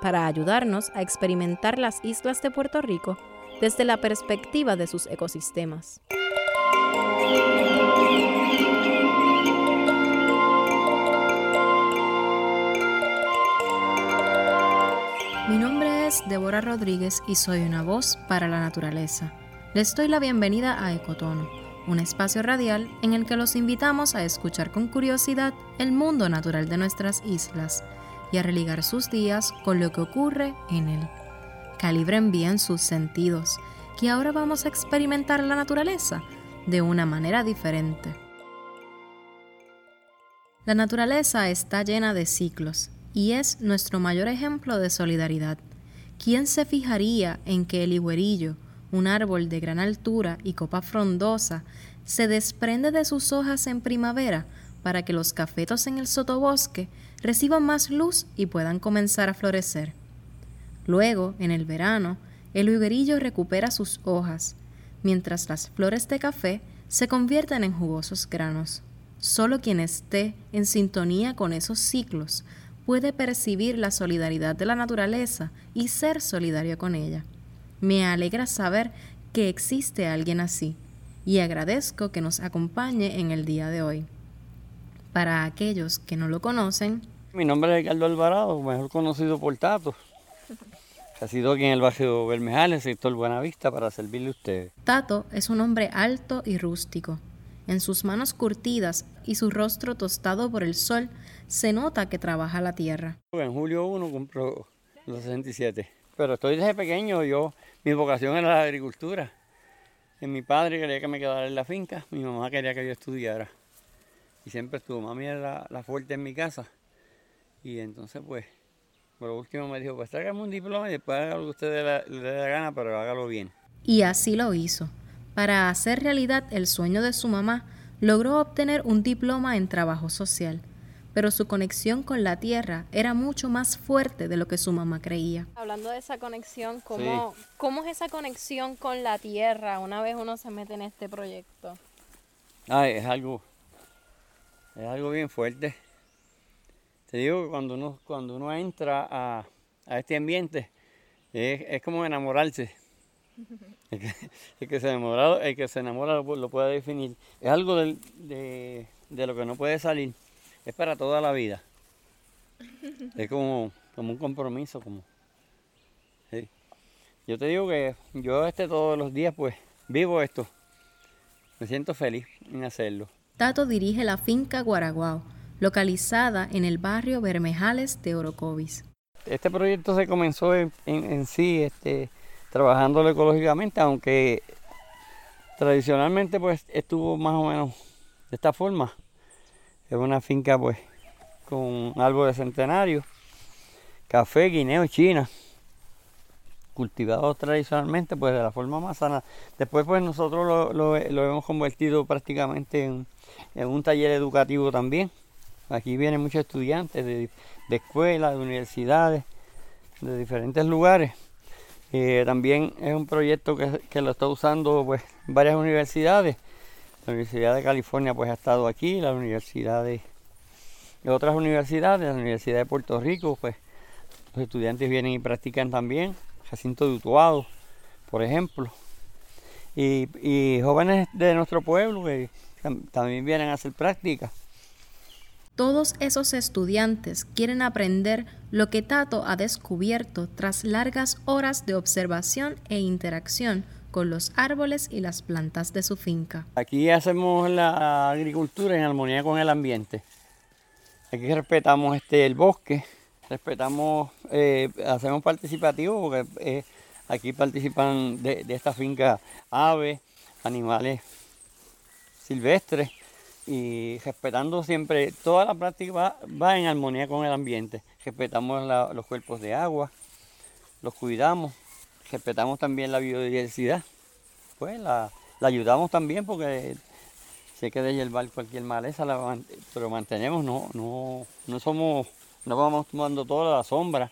para ayudarnos a experimentar las islas de Puerto Rico desde la perspectiva de sus ecosistemas. Mi nombre es Débora Rodríguez y soy una voz para la naturaleza. Les doy la bienvenida a Ecotono, un espacio radial en el que los invitamos a escuchar con curiosidad el mundo natural de nuestras islas y a religar sus días con lo que ocurre en él. Calibren bien sus sentidos, que ahora vamos a experimentar la naturaleza de una manera diferente. La naturaleza está llena de ciclos y es nuestro mayor ejemplo de solidaridad. ¿Quién se fijaría en que el higuerillo, un árbol de gran altura y copa frondosa, se desprende de sus hojas en primavera para que los cafetos en el sotobosque reciban más luz y puedan comenzar a florecer. Luego, en el verano, el higuerillo recupera sus hojas, mientras las flores de café se convierten en jugosos granos. Solo quien esté en sintonía con esos ciclos puede percibir la solidaridad de la naturaleza y ser solidario con ella. Me alegra saber que existe alguien así y agradezco que nos acompañe en el día de hoy. Para aquellos que no lo conocen, mi nombre es Ricardo Alvarado, mejor conocido por Tato. Ha sido aquí en el barrio Bermejales, sector Buenavista, para servirle a ustedes. Tato es un hombre alto y rústico. En sus manos curtidas y su rostro tostado por el sol, se nota que trabaja la tierra. En julio 1 cumplo los 67. Pero estoy desde pequeño, yo, mi vocación era la agricultura. mi padre quería que me quedara en la finca, mi mamá quería que yo estudiara. Y siempre estuvo, mami era la fuerte en mi casa y entonces, pues, por último me dijo, pues tráigame un diploma y después haga lo que usted le, dé la gana, pero hágalo bien. Y así lo hizo. Para hacer realidad el sueño de su mamá, logró obtener un diploma en trabajo social, pero su conexión con la tierra era mucho más fuerte de lo que su mamá creía. Hablando de esa conexión, ¿cómo, ¿cómo es esa conexión con la tierra una vez uno se mete en este proyecto? Ay, es algo, es algo bien fuerte te digo que cuando uno, cuando uno entra a, este ambiente, es, como enamorarse. El que, se enamora, el que se enamora lo, puede definir. Es algo de, lo que no puede salir. Es para toda la vida. Es como, como un compromiso. Como, Yo te digo que yo este todos los días pues vivo esto. Me siento feliz en hacerlo. Tato dirige la finca Guaraguao localizada en el barrio Bermejales de Orocovis. Este proyecto se comenzó en, sí este, trabajándolo ecológicamente, aunque tradicionalmente pues estuvo más o menos de esta forma. Es una finca pues con árbol de centenario, café, guineo, china, cultivados tradicionalmente pues de la forma más sana. Después pues nosotros lo, hemos convertido prácticamente en un taller educativo también Aquí vienen muchos estudiantes de, escuelas, de universidades, de diferentes lugares. Eh, también es un proyecto que, lo está usando pues, varias universidades. La Universidad de California pues, ha estado aquí, la Universidad de, otras universidades, la Universidad de Puerto Rico, pues los estudiantes vienen y practican también. Jacinto de Utuado, por ejemplo. Y, jóvenes de nuestro pueblo que también vienen a hacer prácticas. Todos esos estudiantes quieren aprender lo que Tato ha descubierto tras largas horas de observación e interacción con los árboles y las plantas de su finca. Aquí hacemos la agricultura en armonía con el ambiente. Aquí respetamos este, el bosque, respetamos, eh, hacemos participativo porque eh, aquí participan de esta finca aves, animales silvestres y respetando siempre, toda la práctica va, en armonía con el ambiente. Respetamos los cuerpos de agua, los cuidamos, respetamos también la biodiversidad. Pues la, ayudamos también porque si hay que llevar cualquier maleza, pero mantenemos, no, no, no somos, no vamos tomando toda la sombra.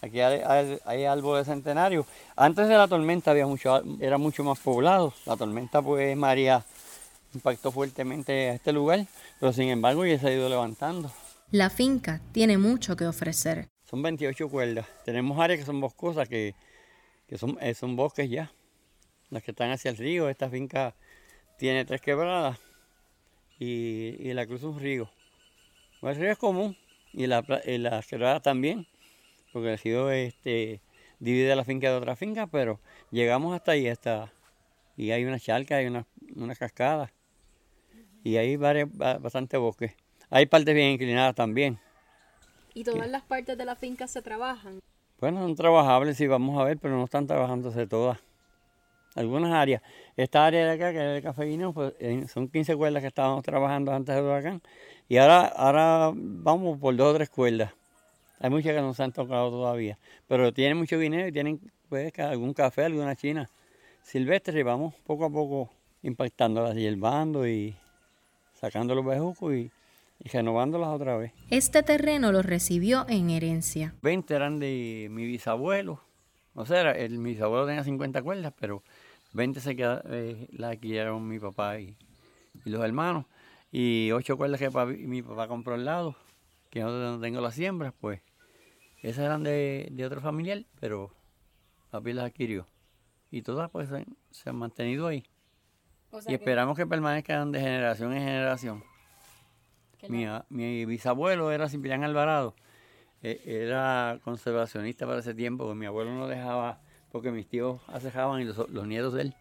Aquí hay, hay, árboles centenarios. Antes de la tormenta había mucho, era mucho más poblado. La tormenta, pues, María impactó fuertemente a este lugar, pero sin embargo ya se ha ido levantando. La finca tiene mucho que ofrecer. Son 28 cuerdas. Tenemos áreas que son boscosas, que, son, eh, son bosques ya. Las que están hacia el río. Esta finca tiene tres quebradas y, y la cruza un río. El río es común y, la, las quebradas también, porque el río este, divide la finca de otra finca, pero llegamos hasta ahí, hasta, y hay una charca, hay una, una cascada y hay varias, bastante bosque. Hay partes bien inclinadas también. ¿Y todas las partes de la finca se trabajan? Bueno, son trabajables, sí, vamos a ver, pero no están trabajándose todas. Algunas áreas. Esta área de acá, que es el cafeíno, pues son 15 cuerdas que estábamos trabajando antes del huracán. Y ahora, ahora vamos por dos o tres cuerdas. Hay muchas que no se han tocado todavía. Pero tienen mucho dinero y tienen pues, algún café, alguna china silvestre y vamos poco a poco impactándolas, hierbando y sacando los bejucos y, renovándolas otra vez. Este terreno lo recibió en herencia. 20 eran de mi bisabuelo. O sea, el, mi bisabuelo tenía 50 cuerdas, pero 20 se quedaron, eh, las adquirieron mi papá y, los hermanos. Y 8 cuerdas que mi papá compró al lado, que no tengo las siembras, pues esas eran de, otro familiar, pero papi las adquirió. Y todas pues se han mantenido ahí y esperamos que permanezcan de generación en generación. Mi, bisabuelo era Ciprián Alvarado. E, era conservacionista para ese tiempo, porque mi abuelo no dejaba, porque mis tíos acejaban y los, nietos de él.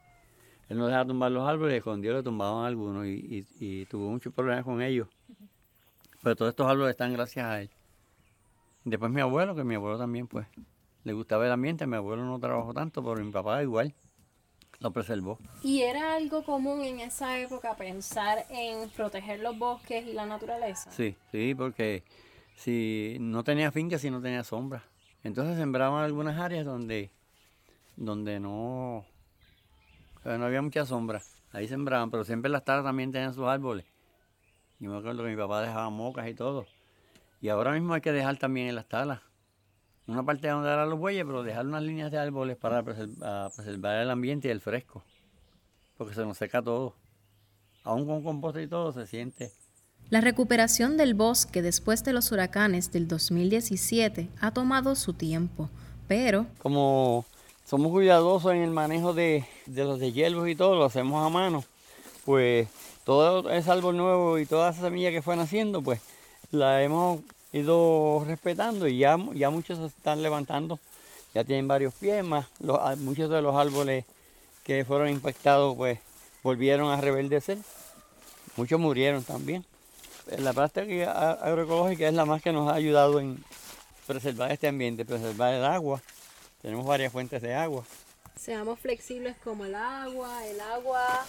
Él no dejaba tumbar los árboles, con Dios le tumbaban algunos y, tuvo muchos problemas con ellos. Pero todos estos árboles están gracias a él. Después mi abuelo, que mi abuelo también pues le gustaba el ambiente, mi abuelo no trabajó tanto, pero mi papá igual lo preservó. ¿Y era algo común en esa época pensar en proteger los bosques y la naturaleza? Sí, sí, porque si no tenía finca, si no tenía sombra. Entonces sembraban algunas áreas donde, donde no, no había mucha sombra. Ahí sembraban, pero siempre las tardes también tenían sus árboles. Yo me acuerdo que mi papá dejaba mocas y todo. Y ahora mismo hay que dejar también en las talas una parte donde dar los bueyes, pero dejar unas líneas de árboles para preservar, el ambiente y el fresco, porque se nos seca todo. Aún con composta y todo se siente. La recuperación del bosque después de los huracanes del 2017 ha tomado su tiempo, pero... Como somos cuidadosos en el manejo de, de los hierbos y todo, lo hacemos a mano, pues todo ese árbol nuevo y toda esa semilla que fue naciendo, pues la hemos ido respetando y ya, ya muchos se están levantando, ya tienen varios pies más, ah, muchos de los árboles que fueron impactados pues volvieron a reverdecer, muchos murieron también. La práctica agroecológica es la más que nos ha ayudado en preservar este ambiente, preservar el agua. Tenemos varias fuentes de agua. Seamos flexibles como el agua, el agua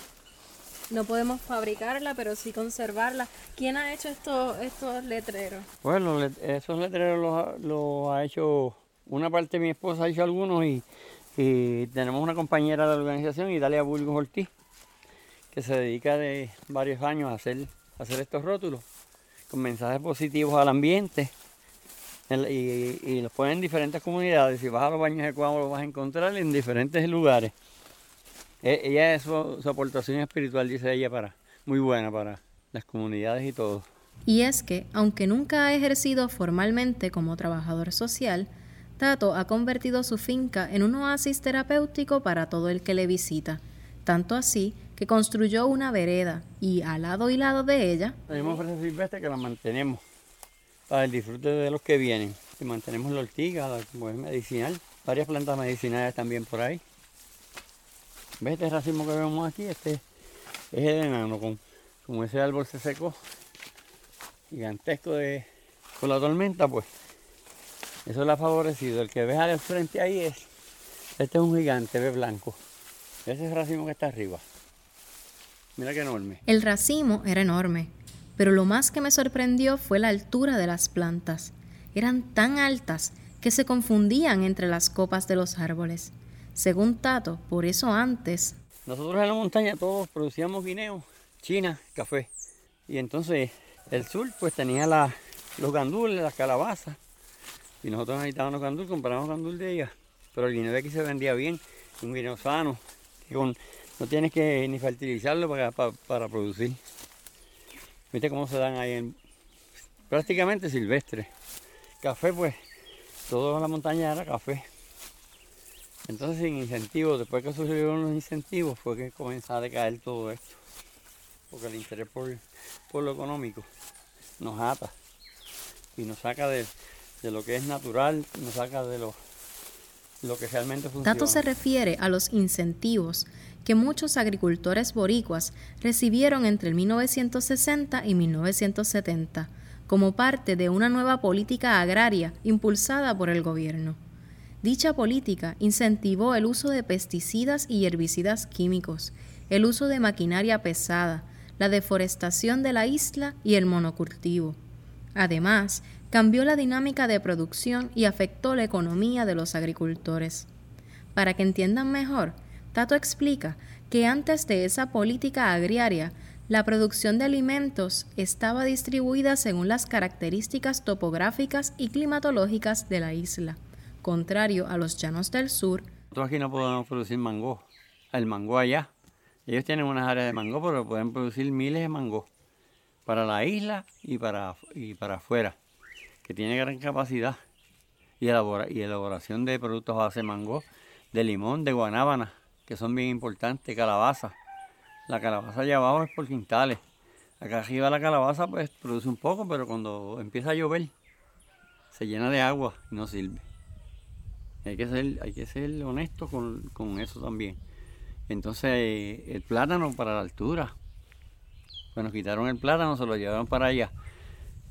no podemos fabricarla, pero sí conservarla. ¿Quién ha hecho estos, estos letreros? Bueno, esos letreros los, ha hecho, una parte de mi esposa ha hecho algunos y, tenemos una compañera de la organización, Italia Burgos Ortiz, que se dedica de varios años a hacer, hacer estos rótulos con mensajes positivos al ambiente. Y, los ponen en diferentes comunidades. Si vas a los baños de Cuamo los vas a encontrar en diferentes lugares. E, ella es su, aportación espiritual, dice ella, para muy buena para las comunidades y todo. Y es que, aunque nunca ha ejercido formalmente como trabajador social, Tato ha convertido su finca en un oasis terapéutico para todo el que le visita, tanto así que construyó una vereda y al lado y lado de ella tenemos fresas silvestres que la mantenemos para el disfrute de los que vienen. Y mantenemos la ortiga, la es medicinal, varias plantas medicinales también por ahí. ¿Ves este racimo que vemos aquí? Este es el enano, con, como ese árbol se secó, gigantesco de, con la tormenta, pues eso le ha favorecido. El que ves al frente ahí es, este es un gigante, ve blanco. Ese es el racimo que está arriba. Mira qué enorme. El racimo era enorme, pero lo más que me sorprendió fue la altura de las plantas. Eran tan altas que se confundían entre las copas de los árboles. Según Tato, por eso antes... Nosotros en la montaña todos producíamos guineo, china, café. Y entonces el sur pues tenía los gandules, las calabazas. Y nosotros necesitábamos gandul, comprábamos gandul de ellas. Pero el guineo de aquí se vendía bien, un guineo sano, que no tienes que ni fertilizarlo para, para, producir. ¿Viste cómo se dan ahí? En, prácticamente silvestre. Café, pues, toda la montaña era café. Entonces, sin incentivos, después que surgieron los incentivos, fue que comenzó a decaer todo esto. Porque el interés por, lo económico nos ata y nos saca de, lo que es natural, nos saca de lo, lo que realmente funciona. Tato se refiere a los incentivos que muchos agricultores boricuas recibieron entre el 1960 y 1970 como parte de una nueva política agraria impulsada por el gobierno. Dicha política incentivó el uso de pesticidas y herbicidas químicos, el uso de maquinaria pesada, la deforestación de la isla y el monocultivo. Además, cambió la dinámica de producción y afectó la economía de los agricultores. Para que entiendan mejor, Tato explica que antes de esa política agraria, la producción de alimentos estaba distribuida según las características topográficas y climatológicas de la isla, contrario a los llanos del sur. Nosotros aquí no podemos producir mango, el mango allá. Ellos tienen unas áreas de mango, pero pueden producir miles de mango para la isla y para, y para afuera, que tiene gran capacidad. Y, elaboración de productos a base de mango, de limón, de guanábana que son bien importantes, calabaza. La calabaza allá abajo es por quintales. Acá arriba la calabaza pues produce un poco, pero cuando empieza a llover se llena de agua y no sirve. Hay que ser, hay que ser honesto con, eso también. Entonces el plátano para la altura. Bueno, quitaron el plátano, se lo llevaron para allá.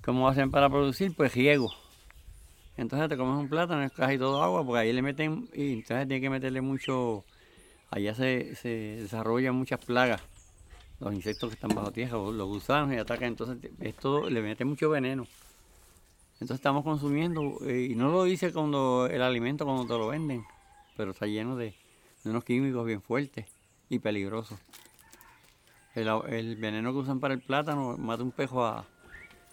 ¿Cómo hacen para producir? Pues riego. Entonces te comes un plátano, es casi todo agua, porque ahí le meten, y entonces tiene que meterle mucho allá se, se desarrollan muchas plagas, los insectos que están bajo tierra, los gusanos y atacan, entonces esto le mete mucho veneno. Entonces estamos consumiendo, eh, y no lo dice cuando el alimento cuando te lo venden, pero está lleno de, unos químicos bien fuertes y peligrosos. El, veneno que usan para el plátano mata un pejo a,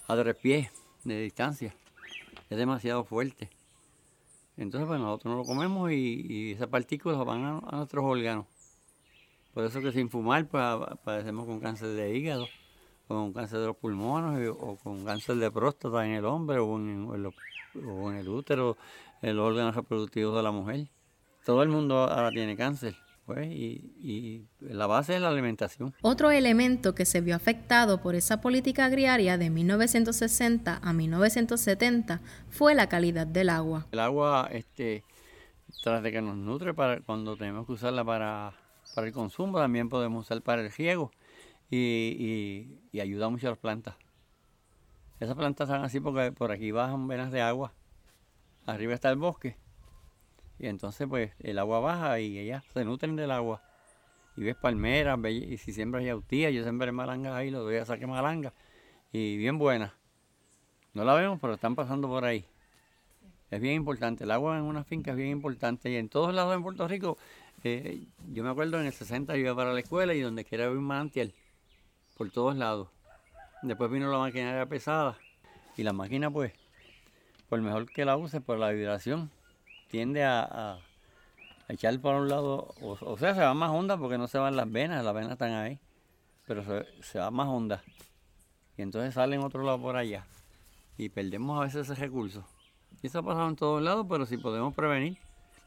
a tres pies de distancia. Es demasiado fuerte. Entonces, pues nosotros no lo comemos y, esas partículas van a, nuestros órganos. Por eso que sin fumar, pues padecemos con cáncer de hígado, con cáncer de los pulmones, o con cáncer de próstata en el hombre, o en, o en el útero, en los órganos reproductivos de la mujer. Todo el mundo ahora tiene cáncer. Pues, y, la base es la alimentación. Otro elemento que se vio afectado por esa política agraria de 1960 a 1970 fue la calidad del agua. El agua, este, tras de que nos nutre para cuando tenemos que usarla para, el consumo, también podemos usar para el riego y, ayuda mucho a las plantas. Esas plantas están así porque por aquí bajan venas de agua. Arriba está el bosque y entonces pues el agua baja y ellas se nutren del agua. Y ves palmeras, y si siembras yautía, yo sembré malangas ahí, lo doy a saque malanga. Y bien buenas. No la vemos, pero están pasando por ahí. Es bien importante. El agua en una finca es bien importante. Y en todos lados en Puerto Rico, eh, yo me acuerdo en el 60 yo iba para la escuela y donde quiera había un manantial. Por todos lados. Después vino la maquinaria pesada. Y la máquina pues, por mejor que la use, por la vibración, tiende a, echar por un lado, o, sea, se va más honda porque no se van las venas, las venas están ahí, pero se, va más honda. Y entonces sale en otro lado por allá. Y perdemos a veces ese recurso. Y eso ha pasado en todos lados, pero si podemos prevenir.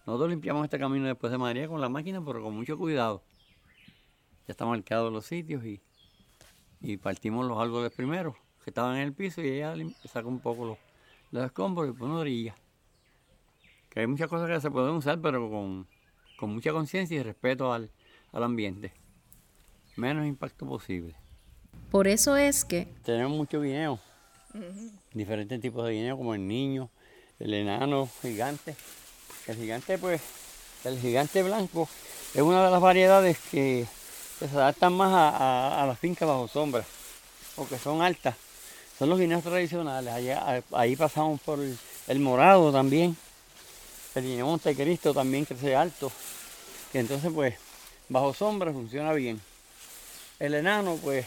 Nosotros limpiamos este camino después de María con la máquina, pero con mucho cuidado. Ya están marcados los sitios y, y partimos los árboles primero, que estaban en el piso, y ella saca un poco los, los escombros y pone orilla hay muchas cosas que se pueden usar, pero con, mucha conciencia y respeto al, ambiente. Menos impacto posible. Por eso es que... Tenemos mucho guineo. Diferentes tipos de guineo, como el niño, el enano, gigante. El gigante, pues, el gigante blanco es una de las variedades que, se adaptan más a, las fincas bajo sombra, porque son altas. Son los guineos tradicionales. Allá, ahí pasamos por el morado también El guineo Montecristo también crece alto. Y entonces pues bajo sombra funciona bien. El enano pues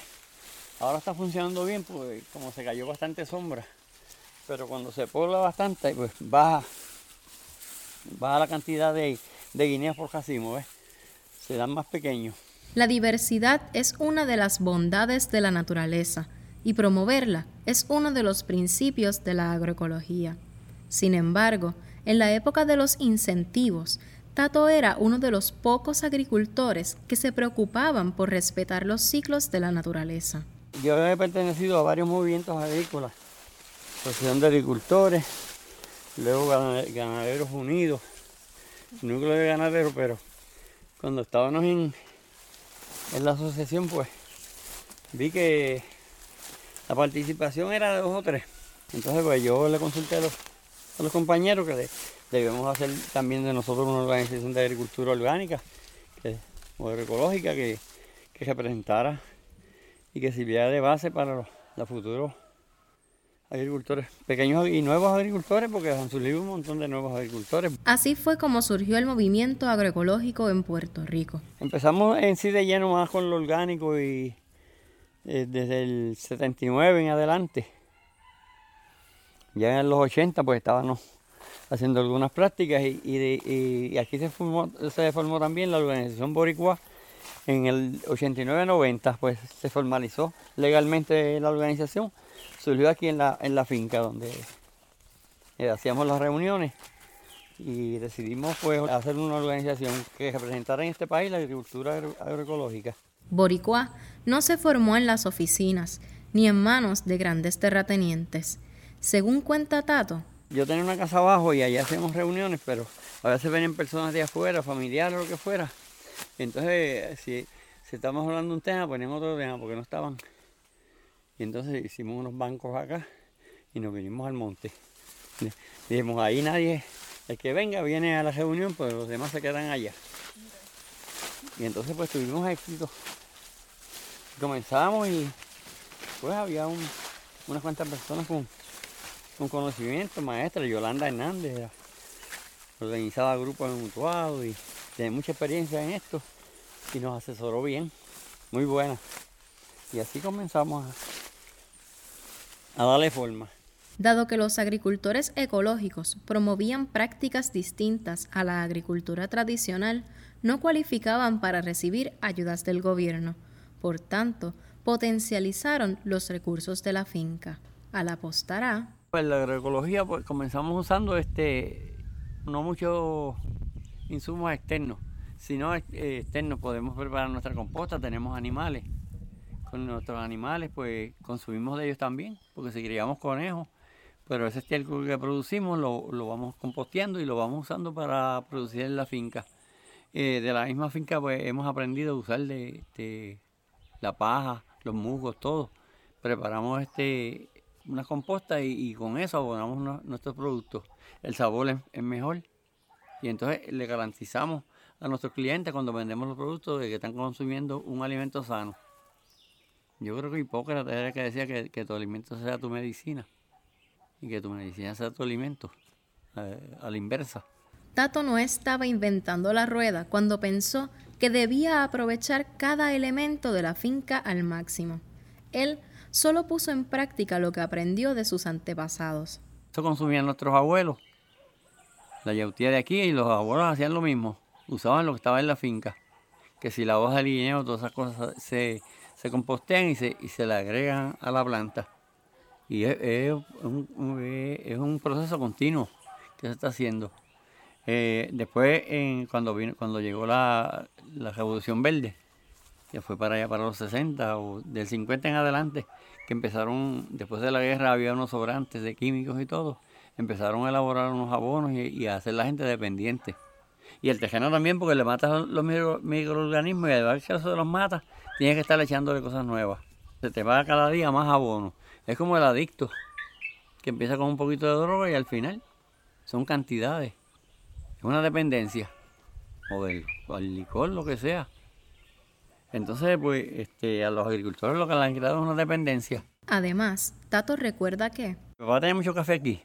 ahora está funcionando bien porque como se cayó bastante sombra. Pero cuando se pobla bastante pues baja, baja la cantidad de, de guineas por racimo, ¿ves? Se dan más pequeños. La diversidad es una de las bondades de la naturaleza y promoverla es uno de los principios de la agroecología. Sin embargo, en la época de los incentivos, Tato era uno de los pocos agricultores que se preocupaban por respetar los ciclos de la naturaleza. Yo he pertenecido a varios movimientos agrícolas, Asociación de Agricultores, luego Ganaderos Unidos, núcleo de ganaderos, pero cuando estábamos en, en la asociación, pues vi que la participación era de dos o tres. Entonces, pues yo le consulté a los, compañeros que debemos hacer también de nosotros una organización de agricultura orgánica o agroecológica que, que representara y que sirviera de base para los, los futuros agricultores, pequeños y nuevos agricultores, porque han surgido un montón de nuevos agricultores. Así fue como surgió el movimiento agroecológico en Puerto Rico. Empezamos en sí de lleno más con lo orgánico y eh, desde el 79 en adelante. Ya en los 80 pues estábamos haciendo algunas prácticas y, y, aquí se formó, se formó también la organización Boricua. En el 89-90 pues se formalizó legalmente la organización surgió aquí en la, en la finca donde eh, hacíamos las reuniones y decidimos pues hacer una organización que representara en este país la agricultura agroecológica. Boricua no se formó en las oficinas ni en manos de grandes terratenientes. Según cuenta Tato, yo tenía una casa abajo y allá hacíamos reuniones, pero a veces venían personas de afuera, familiares o lo que fuera. Entonces, si, si estamos hablando de un tema, ponían otro tema porque no estaban y entonces hicimos unos bancos acá y nos vinimos al monte. Dijimos, ahí nadie, el que venga viene a la reunión, pero los demás se quedan allá. Y entonces pues tuvimos éxito. Comenzamos y pues había unas cuantas personas con, con conocimiento, maestra, Yolanda Hernández, organizaba grupos en mutuado y tiene mucha experiencia en esto y nos asesoró bien, muy buena. Y así comenzamos a a darle forma. Dado que los agricultores ecológicos promovían prácticas distintas a la agricultura tradicional, no cualificaban para recibir ayudas del gobierno. Por tanto, potencializaron los recursos de la finca. Al apostar a... Pues la agroecología pues comenzamos usando este no muchos insumos externos, sino eh, externos podemos preparar nuestra composta, tenemos animales con nuestros animales, pues consumimos de ellos también, porque si criamos conejos, pero ese estiércol que producimos lo, vamos composteando y lo vamos usando para producir en la finca. Eh, de la misma finca pues hemos aprendido a usar de, la paja, los musgos, todo. Preparamos este una composta y, con eso abonamos nuestros productos. El sabor es, mejor y entonces le garantizamos a nuestros clientes cuando vendemos los productos de que están consumiendo un alimento sano. Yo creo que Hipócrates era el que decía que, tu alimento sea tu medicina y que tu medicina sea tu alimento, eh, a la inversa. Tato no estaba inventando la rueda cuando pensó que debía aprovechar cada elemento de la finca al máximo. Él solo puso en práctica lo que aprendió de sus antepasados. Eso consumían nuestros abuelos. La yautía de aquí y los abuelos hacían lo mismo. Usaban lo que estaba en la finca. Que si la hoja de guineo, todas esas cosas se, se compostean y se, y se le agregan a la planta. Y es, un, proceso continuo que se está haciendo. Eh, después, cuando, vino, cuando llegó la, Revolución Verde, que fue para allá para los 60 o del 50 en adelante, que empezaron, después de la guerra había unos sobrantes de químicos y todo, empezaron a elaborar unos abonos y, a hacer la gente dependiente. Y el tejeno también, porque le mata los microorganismos y además que eso los mata, tienes que estar echándole cosas nuevas. Se te va cada día más abono. Es como el adicto, que empieza con un poquito de droga y al final son cantidades. Es una dependencia. O del, licor, lo que sea. Entonces, pues, este, a los agricultores lo que le han creado es una dependencia. Además, Tato recuerda que... Va a tener mucho café aquí.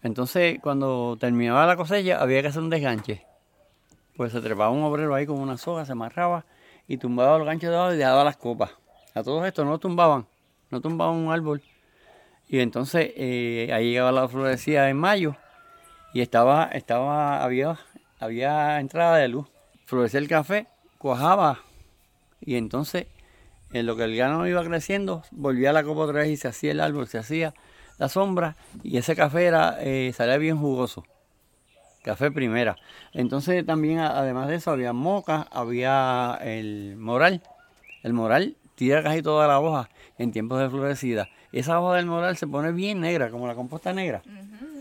Entonces, cuando terminaba la cosecha, había que hacer un desganche. Pues se trepaba un obrero ahí con una soga, se amarraba y tumbaba los ganchos de abajo y dejaba las copas. A todos estos no tumbaban, no tumbaban un árbol. Y entonces eh, ahí llegaba la florecía en mayo y estaba, estaba, había, había entrada de luz. Florecía el café, cuajaba y entonces en lo que el grano iba creciendo, volvía la copa otra vez y se hacía el árbol, se hacía la sombra y ese café era, eh, salía bien jugoso. Café primera. Entonces también además de eso había moca, había el moral. El moral tira casi toda la hoja en tiempos de florecida. Esa hoja del moral se pone bien negra, como la composta negra.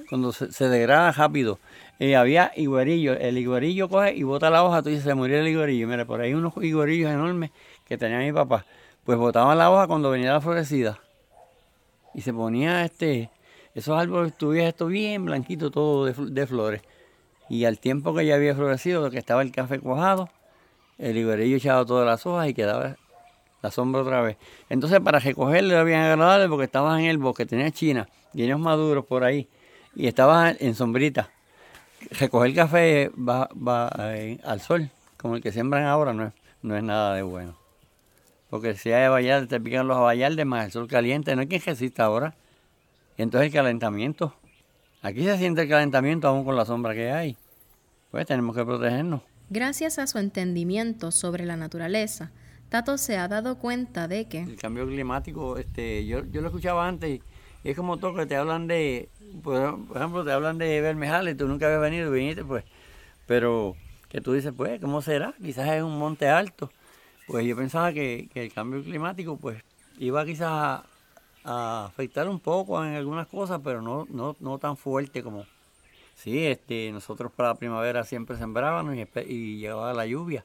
Cuando se, degrada rápido. Eh, había higuerillo. El higuerillo coge y bota la hoja, tú dices, se murió el higuerillo. Mira, por ahí unos higuerillos enormes que tenía mi papá. Pues botaban la hoja cuando venía la florecida. Y se ponía este, esos árboles estuvieron esto bien blanquito, todo de flores. Y al tiempo que ya había florecido, que estaba el café cuajado, el higuerillo echaba todas las hojas y quedaba la sombra otra vez. Entonces para recogerlo era bien agradable porque estabas en el bosque, tenía china, llenos maduros por ahí y estabas en sombrita. Recoger café va, eh, al sol, como el que siembran ahora, no es, no es nada de bueno. Porque si hay vallarde, te pican los vallardes más el sol caliente, no hay quien resista ahora. Entonces el calentamiento Aquí se siente el calentamiento aún con la sombra que hay. Pues tenemos que protegernos. Gracias a su entendimiento sobre la naturaleza, Tato se ha dado cuenta de que... El cambio climático, este, yo, yo lo escuchaba antes y es como todo que te hablan de, por, ejemplo, te hablan de Bermejales, tú nunca habías venido, viniste, pues, pero que tú dices, pues, ¿cómo será? Quizás es un monte alto. Pues yo pensaba que, que el cambio climático, pues, iba quizás a, a afectar un poco en algunas cosas, pero no, no, no tan fuerte como... Sí, este, nosotros para la primavera siempre sembrábamos y, llegaba la lluvia.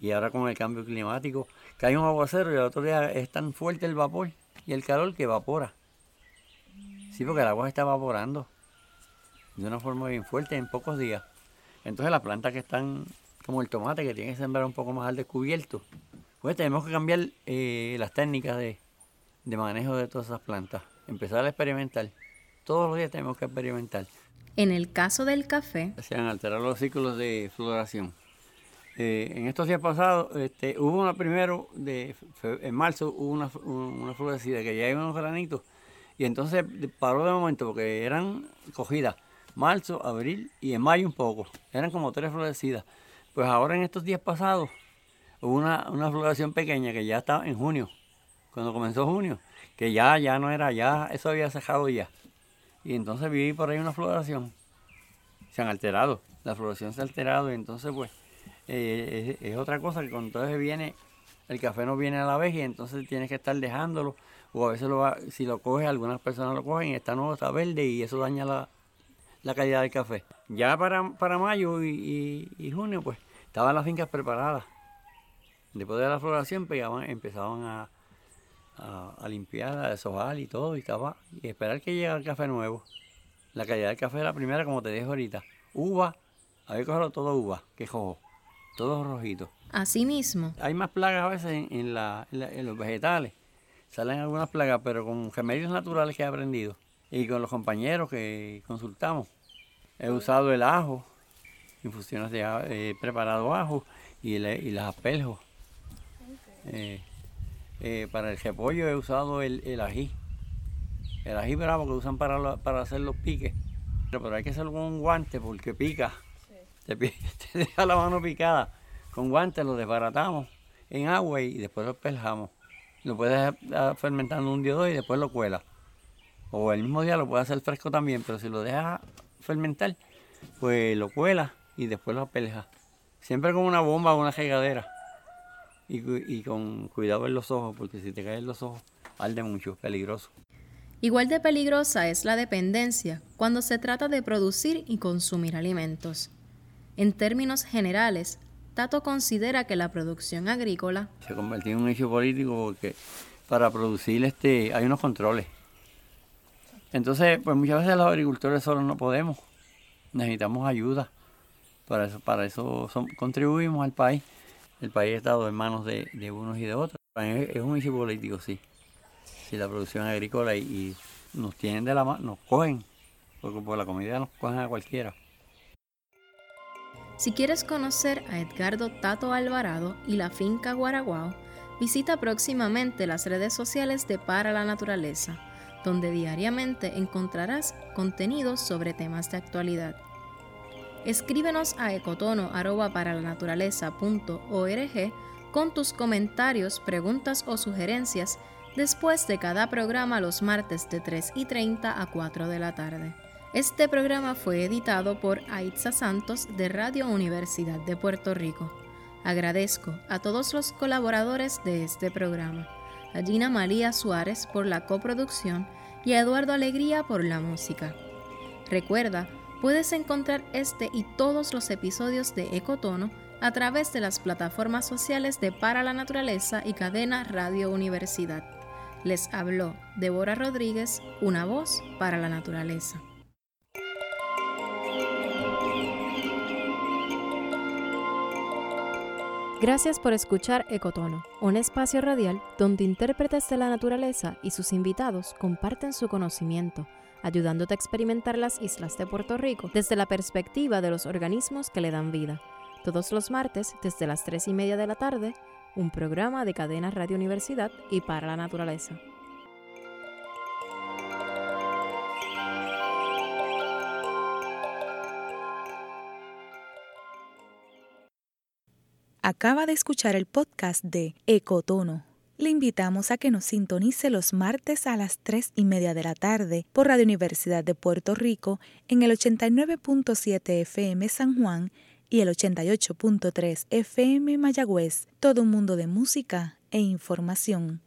Y ahora con el cambio climático cae un aguacero y el otro día es tan fuerte el vapor y el calor que evapora. Sí, porque el agua está evaporando de una forma bien fuerte en pocos días. Entonces las plantas que están como el tomate que tienen que sembrar un poco más al descubierto, pues tenemos que cambiar eh, las técnicas de, de manejo de todas esas plantas. Empezar a experimentar. Todos los días tenemos que experimentar. En el caso del café. Se han alterado los ciclos de floración. Eh, en estos días pasados este, hubo una primero, de, en marzo hubo una, una florecida que ya hay unos granitos y entonces paró de momento porque eran cogidas marzo, abril y en mayo un poco. Eran como tres florecidas. Pues ahora en estos días pasados hubo una, una floración pequeña que ya está en junio cuando comenzó junio, que ya, ya no era, ya eso había cejado ya. Y entonces vi por ahí una floración. Se han alterado, la floración se ha alterado y entonces pues eh, es, otra cosa que cuando entonces viene, el café no viene a la vez y entonces tienes que estar dejándolo. O a veces lo va, si lo coges, algunas personas lo cogen y está nuevo, está verde y eso daña la, calidad del café. Ya para, para mayo y, y, junio pues estaban las fincas preparadas. Después de la floración pegaban, empezaban a, a, limpiar, a deshojar y todo, y estaba, y esperar que llegue el café nuevo. La calidad del café es la primera, como te dije ahorita. Uva, a ver cogerlo todo uva, que jojo, todo rojito. Así mismo. Hay más plagas a veces en, la, en, los vegetales. Salen algunas plagas, pero con remedios naturales que he aprendido. Y con los compañeros que consultamos. He usado el ajo, infusiones de he preparado ajo y, y las apeljo. Eh, eh, para el repollo he usado el, el, ají. El ají bravo que usan para, para hacer los piques. Pero, hay que hacerlo con un guante porque pica. Te, deja la mano picada. Con guantes lo desbaratamos en agua y después lo pelamos. Lo puedes dejar fermentando un día o dos y después lo cuela. O el mismo día lo puedes hacer fresco también, pero si lo dejas fermentar, pues lo cuela y después lo pelja. Siempre con una bomba o una regadera y, con cuidado en los ojos, porque si te caen los ojos, arde mucho, peligroso. Igual de peligrosa es la dependencia cuando se trata de producir y consumir alimentos. En términos generales, Tato considera que la producción agrícola se convirtió en un hecho político porque para producir este hay unos controles. Entonces, pues muchas veces los agricultores solos no podemos. Necesitamos ayuda. Para eso, para eso contribuimos al país el país ha estado en manos de, unos y de otros. Es, un issue político, sí. Si la producción agrícola y, nos tienen de la mano, nos cogen porque por la comida nos cogen a cualquiera. Si quieres conocer a Edgardo Tato Alvarado y la finca Guaraguao, visita próximamente las redes sociales de Para la Naturaleza, donde diariamente encontrarás contenidos sobre temas de actualidad. Escríbenos a ecotono.paralanaturaleza.org con tus comentarios, preguntas o sugerencias después de cada programa los martes de 3 y 30 a 4 de la tarde. Este programa fue editado por Aitza Santos de Radio Universidad de Puerto Rico. Agradezco a todos los colaboradores de este programa, a Gina María Suárez por la coproducción y a Eduardo Alegría por la música. Recuerda, puedes encontrar este y todos los episodios de Ecotono a través de las plataformas sociales de Para la Naturaleza y Cadena Radio Universidad. Les habló Débora Rodríguez, una voz para la naturaleza. Gracias por escuchar Ecotono, un espacio radial donde intérpretes de la naturaleza y sus invitados comparten su conocimiento, ayudándote a experimentar las islas de Puerto Rico desde la perspectiva de los organismos que le dan vida. Todos los martes, desde las 3 y media de la tarde, un programa de cadena Radio Universidad y para la naturaleza. Acaba de escuchar el podcast de Ecotono. Le invitamos a que nos sintonice los martes a las 3 y media de la tarde por Radio Universidad de Puerto Rico en el 89.7 FM San Juan y el 88.3 FM Mayagüez. Todo un mundo de música e información.